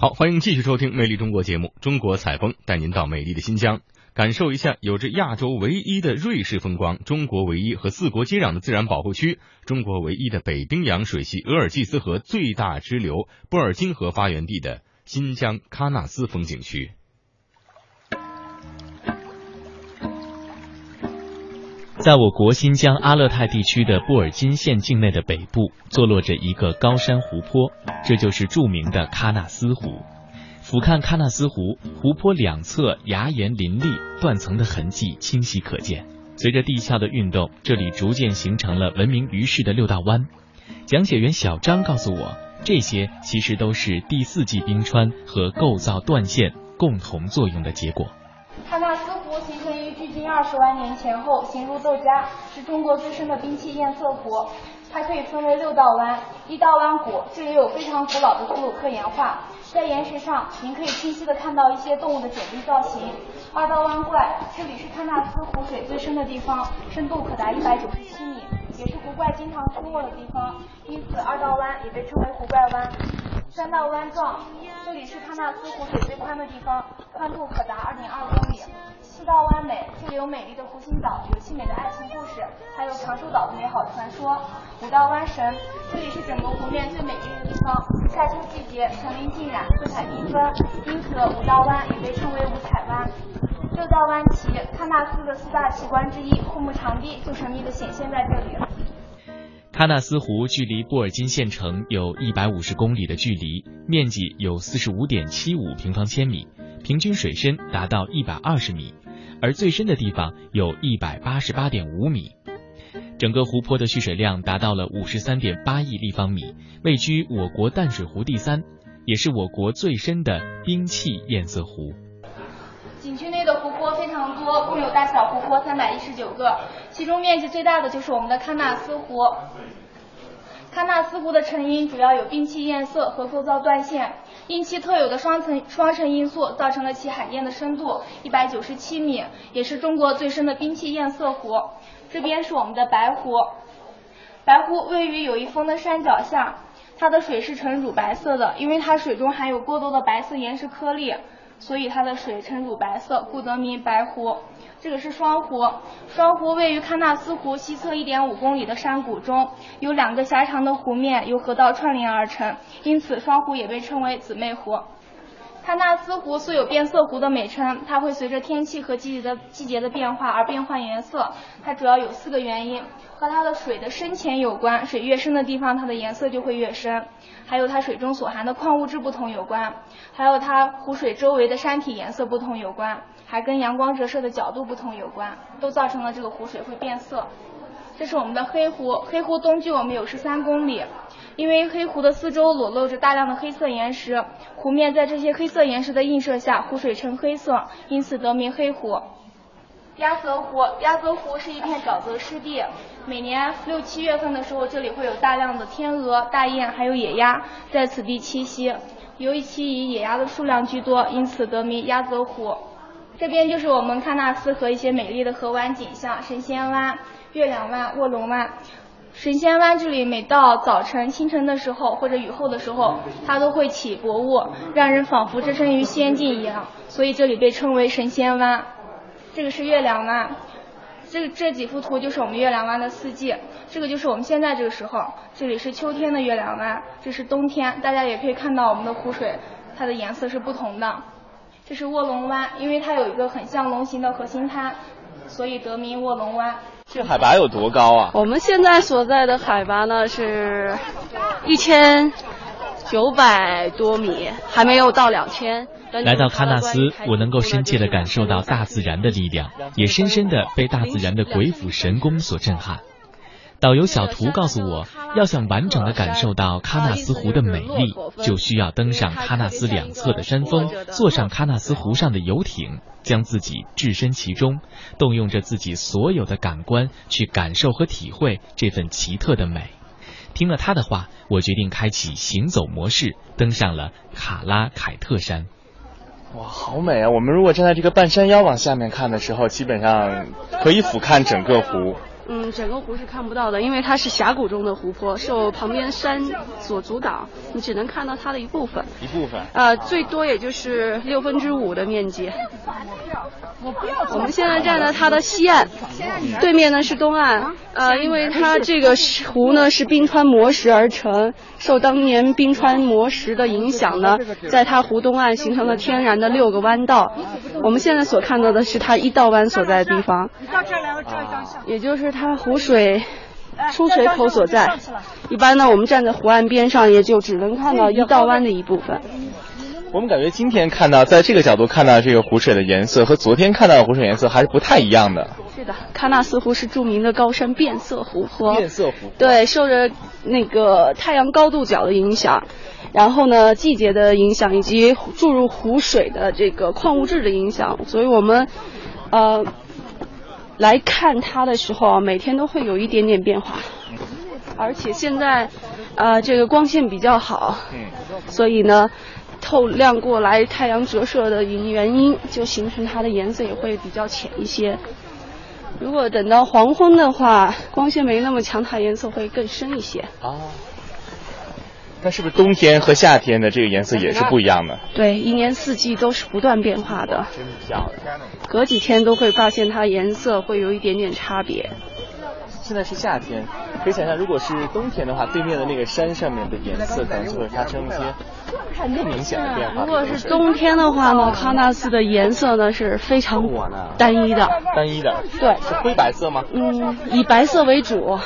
好，欢迎继续收听《魅力中国》节目，中国采风带您到美丽的新疆，感受一下有着亚洲唯一的瑞士风光、中国唯一和四国接壤的自然保护区、中国唯一的北冰洋水系额尔济斯河最大支流布尔津河发源地的新疆喀纳斯风景区。在我国新疆阿勒泰地区的布尔津县境内的北部，坐落着一个高山湖泊，这就是著名的喀纳斯湖。俯瞰喀纳斯湖，湖泊两侧崖岩林立，断层的痕迹清晰可见。随着地壳的运动，这里逐渐形成了闻名于世的六道湾。讲解员小张告诉我，这些其实都是第四纪冰川和构造断线共同作用的结果。喀纳斯湖形成于距今二十万年前后，形如豆荚，是中国最深的冰器堰塞湖。它可以分为六道湾，一道湾谷，这里有非常古老的图鲁克岩画，在岩石上您可以清晰的看到一些动物的简易造型。二道湾怪，这里是喀纳斯湖水最深的地方，深度可达一百九十七米，也是湖怪经常出没的地方，因此二道湾也被称为湖怪湾。三道湾状，这里是喀纳斯湖水最宽的地方，宽度可达二点二公里。四道湾美，这里有美丽的湖心岛，有凄美的爱情故事，还有长寿岛的美好传说。五道湾神，这里是整个湖面最美丽的地方，夏秋季节层林尽染，色彩缤纷，因此五道湾也被称为五彩湾。六道湾奇，喀纳斯的四大奇观之一枯木长堤就神秘的显现在这里。喀纳斯湖距离布尔津县城有一百五十公里的距离，面积有四十五点七五平方千米，平均水深达到一百二十米，而最深的地方有一百八十八点五米。整个湖泊的蓄水量达到了五十三点八亿立方米，位居我国淡水湖第三，也是我国最深的冰器堰塞湖。景区内的湖泊非常多，共有大小湖泊三百一十九个，其中面积最大的就是我们的喀纳斯湖。喀纳斯湖的成因主要有冰期堰塞和构造断线，因其特有的双层双层因素，造成了其海淀的深度一百九十七米，也是中国最深的冰期堰塞湖。这边是我们的白湖，白湖位于友谊峰的山脚下，它的水是呈乳白色的，因为它水中含有过多的白色岩石颗粒。所以它的水呈乳白色，故得名白湖。这个是双湖，双湖位于喀纳斯湖西侧一点五公里的山谷中，有两个狭长的湖面由河道串联而成，因此双湖也被称为姊妹湖。喀纳斯湖素有变色湖的美称，它会随着天气和季节的季节的变化而变换颜色。它主要有四个原因，和它的水的深浅有关，水越深的地方，它的颜色就会越深。还有它水中所含的矿物质不同有关，还有它湖水周围的山体颜色不同有关，还跟阳光折射的角度不同有关，都造成了这个湖水会变色。这是我们的黑湖，黑湖东距我们有十三公里，因为黑湖的四周裸露着大量的黑色岩石，湖面在这些黑色岩石的映射下，湖水呈黑色，因此得名黑湖。鸭泽湖，鸭泽湖是一片沼泽湿地，每年六七月份的时候，这里会有大量的天鹅、大雁还有野鸭在此地栖息。由于其以野鸭的数量居多，因此得名鸭泽湖。这边就是我们喀纳斯和一些美丽的河湾景象：神仙湾、月亮湾、卧龙湾。神仙湾这里每到早晨、清晨的时候或者雨后的时候，它都会起薄雾，让人仿佛置身于仙境一样，所以这里被称为神仙湾。这个是月亮湾，这这几幅图就是我们月亮湾的四季。这个就是我们现在这个时候，这里是秋天的月亮湾，这是冬天。大家也可以看到我们的湖水，它的颜色是不同的。这是卧龙湾，因为它有一个很像龙形的核心滩，所以得名卧龙湾。这海拔有多高啊？我们现在所在的海拔呢是一千九百多米，还没有到两千。来到喀纳斯，我能够深切地感受到大自然的力量，也深深地被大自然的鬼斧神工所震撼。导游小图告诉我，要想完整地感受到喀纳斯湖的美丽，就需要登上喀纳斯两侧的山峰，坐上喀纳斯湖上的游艇，将自己置身其中，动用着自己所有的感官去感受和体会这份奇特的美。听了他的话，我决定开启行走模式，登上了卡拉凯特山。哇，好美啊！我们如果站在这个半山腰往下面看的时候，基本上可以俯瞰整个湖。嗯，整个湖是看不到的，因为它是峡谷中的湖泊，受旁边山所阻挡，你只能看到它的一部分。一部分。呃，最多也就是六分之五的面积。我们现在站在它的西岸，对面呢是东岸。呃，因为它这个湖呢是冰川磨蚀而成，受当年冰川磨蚀的影响呢，在它湖东岸形成了天然的六个弯道。我们现在所看到的是它一道弯所在的地方，也就是它湖水出水口所在。一般呢，我们站在湖岸边上，也就只能看到一道弯的一部分。我们感觉今天看到，在这个角度看到这个湖水的颜色，和昨天看到的湖水颜色还是不太一样的。是的，喀纳斯湖是著名的高山变色湖泊。变色湖。对，受着那个太阳高度角的影响，然后呢，季节的影响，以及注入湖水的这个矿物质的影响，所以我们，呃，来看它的时候，每天都会有一点点变化。而且现在，呃，这个光线比较好，嗯，所以呢。透亮过来，太阳折射的原原因，就形成它的颜色也会比较浅一些。如果等到黄昏的话，光线没那么强，它颜色会更深一些。啊，那是不是冬天和夏天的这个颜色也是不一样的？对，一年四季都是不断变化的。真漂亮。隔几天都会发现它颜色会有一点点差别。现在是夏天，可以想象，如果是冬天的话，对面的那个山上面的颜色可能就会发生一些更明显的变化。如果是冬天的话呢，喀纳斯的颜色呢是非常单一的。单一的。对。是灰白色吗？嗯，以白色为主。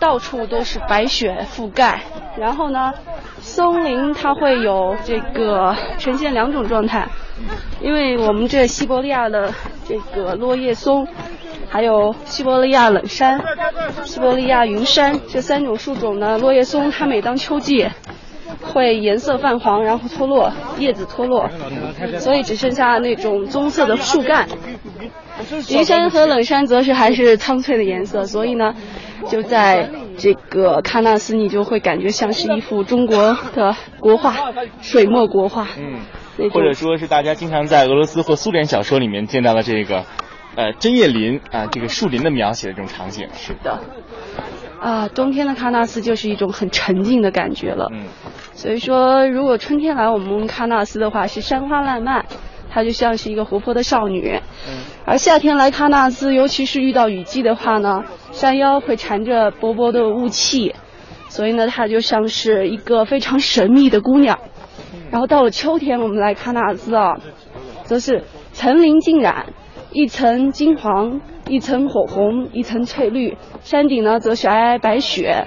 到处都是白雪覆盖，然后呢，松林它会有这个呈现两种状态，因为我们这西伯利亚的这个落叶松。还有西伯利亚冷杉、西伯利亚云杉这三种树种呢，落叶松它每当秋季会颜色泛黄，然后脱落，叶子脱落，所以只剩下那种棕色的树干。云杉和冷杉则是还是苍翠的颜色，所以呢，就在这个喀纳斯，你就会感觉像是一幅中国的国画，水墨国画。嗯，或者说是大家经常在俄罗斯或苏联小说里面见到的这个。呃，针叶林啊，这个树林的描写的这种场景是的，啊，冬天的喀纳斯就是一种很沉静的感觉了。嗯，所以说，如果春天来我们喀纳斯的话，是山花烂漫，它就像是一个活泼的少女。嗯，而夏天来喀纳斯，尤其是遇到雨季的话呢，山腰会缠着薄薄的雾气，所以呢，它就像是一个非常神秘的姑娘。然后到了秋天，我们来喀纳斯啊，则是层林尽染。一层金黄，一层火红，一层翠绿，山顶呢则是皑皑白雪，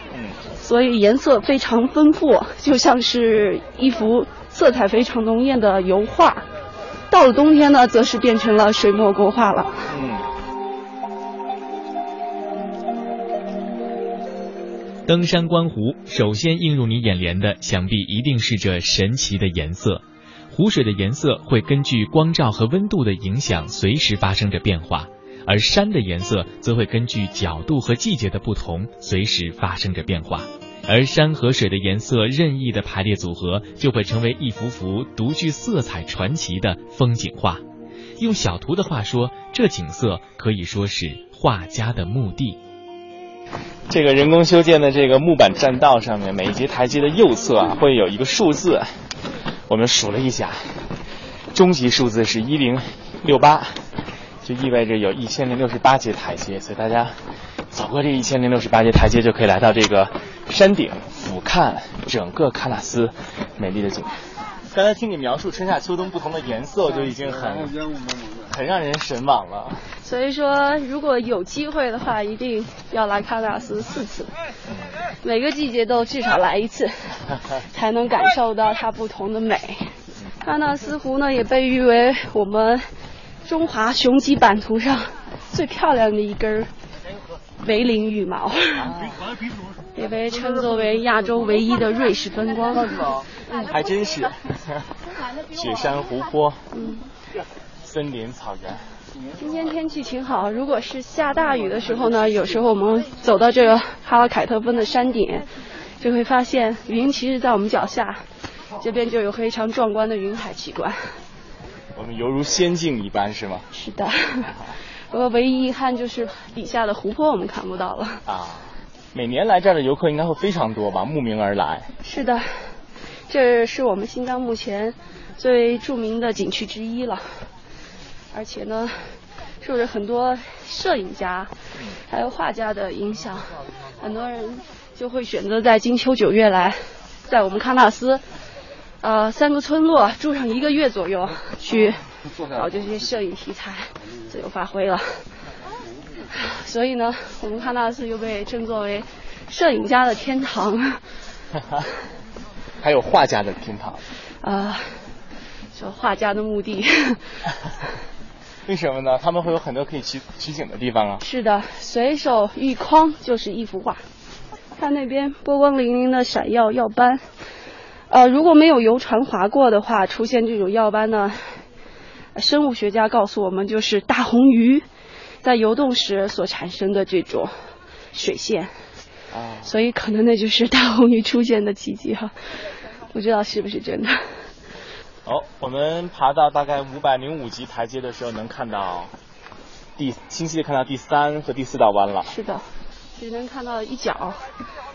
所以颜色非常丰富，就像是一幅色彩非常浓艳的油画。到了冬天呢，则是变成了水墨国画了。嗯。登山观湖，首先映入你眼帘的，想必一定是这神奇的颜色。湖水的颜色会根据光照和温度的影响，随时发生着变化；而山的颜色则会根据角度和季节的不同，随时发生着变化。而山和水的颜色任意的排列组合，就会成为一幅幅独具色彩、传奇的风景画。用小图的话说，这景色可以说是画家的墓地。这个人工修建的这个木板栈道上面，每一节台阶的右侧啊，会有一个数字。我们数了一下，终极数字是一零六八，就意味着有一千零六十八节台阶，所以大家走过这一千零六十八节台阶，就可以来到这个山顶，俯瞰整个喀纳斯美丽的景。刚才听你描述春夏秋冬不同的颜色，就已经很很让人神往了。所以说，如果有机会的话，一定要来喀纳斯四次。每个季节都至少来一次，才能感受到它不同的美。喀纳斯湖呢，也被誉为我们中华雄鸡版图上最漂亮的一根梅林羽毛，也被称作为亚洲唯一的瑞士风光。还真是，雪山、湖泊、嗯森林、草原。今天天气挺好，如果是下大雨的时候呢，有时候我们走到这个哈拉凯特峰的山顶，就会发现云其实，在我们脚下，这边就有非常壮观的云海奇观。我们犹如仙境一般，是吗？是的。呃，唯一遗憾就是底下的湖泊我们看不到了。啊，每年来这儿的游客应该会非常多吧？慕名而来。是的，这是我们新疆目前最著名的景区之一了，而且呢，受着很多摄影家还有画家的影响，很多人就会选择在金秋九月来，在我们喀纳斯，呃，三个村落住上一个月左右去。搞这些摄影题材，自由发挥了。所以呢，我们喀纳斯又被称作为摄影家的天堂。还有画家的天堂。啊，说画家的墓地。为什么呢？他们会有很多可以取取景的地方啊。是的，随手一框就是一幅画。看那边波光粼粼的闪耀耀斑，呃，如果没有游船划过的话，出现这种耀斑呢？生物学家告诉我们，就是大红鱼在游动时所产生的这种水线，啊，所以可能那就是大红鱼出现的奇迹哈，不知道是不是真的。好，我们爬到大概五百零五级台阶的时候，能看到第清晰的看到第三和第四道弯了。是的，只能看到一角，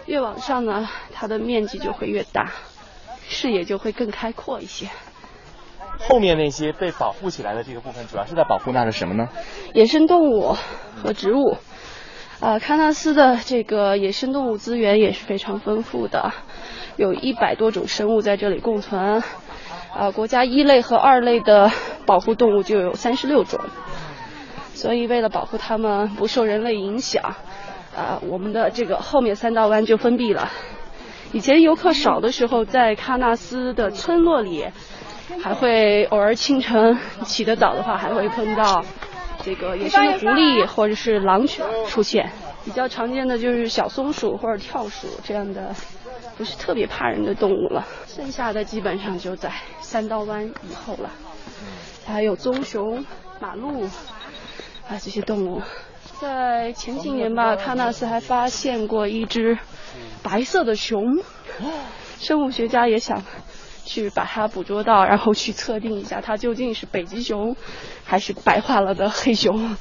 越往上呢，它的面积就会越大，视野就会更开阔一些。后面那些被保护起来的这个部分，主要是在保护那是什么呢？野生动物和植物。啊，喀纳斯的这个野生动物资源也是非常丰富的，有一百多种生物在这里共存。啊，国家一类和二类的保护动物就有三十六种。所以为了保护它们不受人类影响，啊，我们的这个后面三道弯就封闭了。以前游客少的时候，在喀纳斯的村落里。还会偶尔清晨起得早的话，还会碰到这个野生的狐狸或者是狼犬出现。比较常见的就是小松鼠或者跳鼠这样的，不是特别怕人的动物了。剩下的基本上就在三道湾以后了。还有棕熊、马鹿啊这些动物。在前几年吧，喀纳斯还发现过一只白色的熊，生物学家也想。去把它捕捉到，然后去测定一下它究竟是北极熊还是白化了的黑熊。